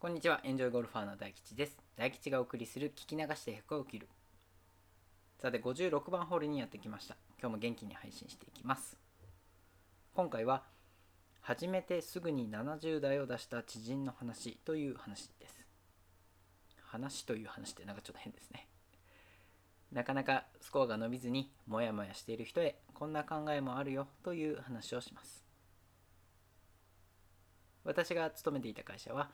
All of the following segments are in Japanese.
こんにちは、エンジョイゴルファーの大吉です。大吉がお送りする聞き流して100を切る。さて、56番ホールにやってきました。今日も元気に配信していきます。今回は、初めてすぐに70代を出した知人の話という話です。話という話ってなんかちょっと変ですね。なかなかスコアが伸びずにモヤモヤしている人へこんな考えもあるよという話をします。私が勤めていた会社は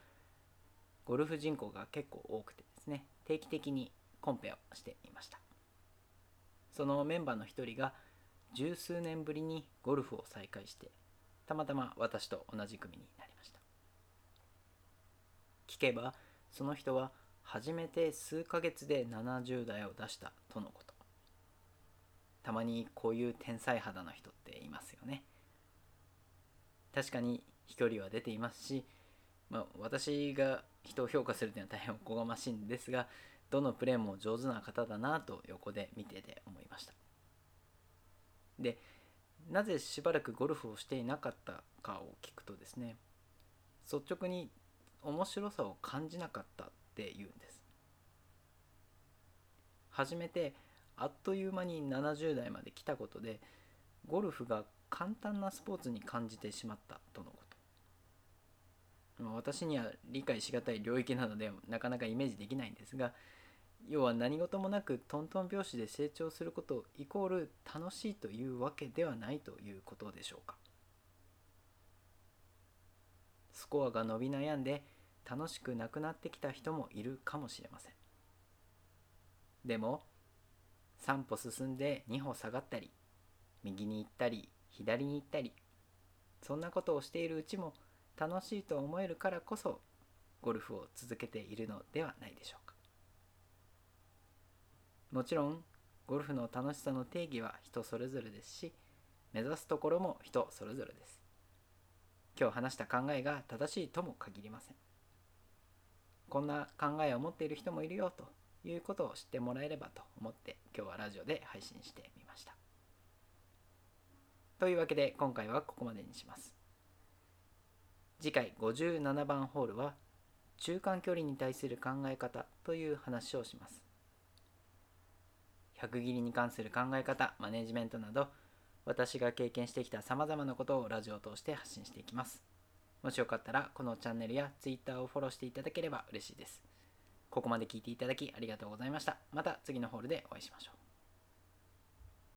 ゴルフ人口が結構多くてですね定期的にコンペをしていました。そのメンバーの一人が十数年ぶりにゴルフを再開してたまたま私と同じ組になりました。聞けばその人は初めて数ヶ月で70代を出したとのこと。たまにこういう天才肌の人っていますよね。確かに飛距離は出ていますしまあ、私が人を評価するというのは大変おこがましいんですがどのプレーも上手な方だなと横で見てて思いました。でなぜしばらくゴルフをしていなかったかを聞くとですね率直に面白さを感じなかったって言うんです。初めてあっという間に70代まで来たことでゴルフが簡単なスポーツに感じてしまったとのこと。私には理解しがたい領域なのでなかなかイメージできないんですが要は何事もなくトントン拍子で成長することイコール楽しいというわけではないということでしょうか。スコアが伸び悩んで楽しくなくなってきた人もいるかもしれません。でも3歩進んで2歩下がったり右に行ったり左に行ったりそんなことをしているうちも楽しいと思えるからこそゴルフを続けているのではないでしょうか。もちろんゴルフの楽しさの定義は人それぞれですし目指すところも人それぞれです。今日話した考えが正しいとも限りません。こんな考えを持っている人もいるよということを知ってもらえればと思って今日はラジオで配信してみました。というわけで今回はここまでにします。次回57番ホールは中間距離に対する考え方という話をします。100切りに関する考え方マネジメントなど私が経験してきたさまざまなことをラジオを通して発信していきます。もしよかったらこのチャンネルや Twitter をフォローしていただければ嬉しいです。ここまで聞いていただきありがとうございました。また次のホールでお会いしましょう。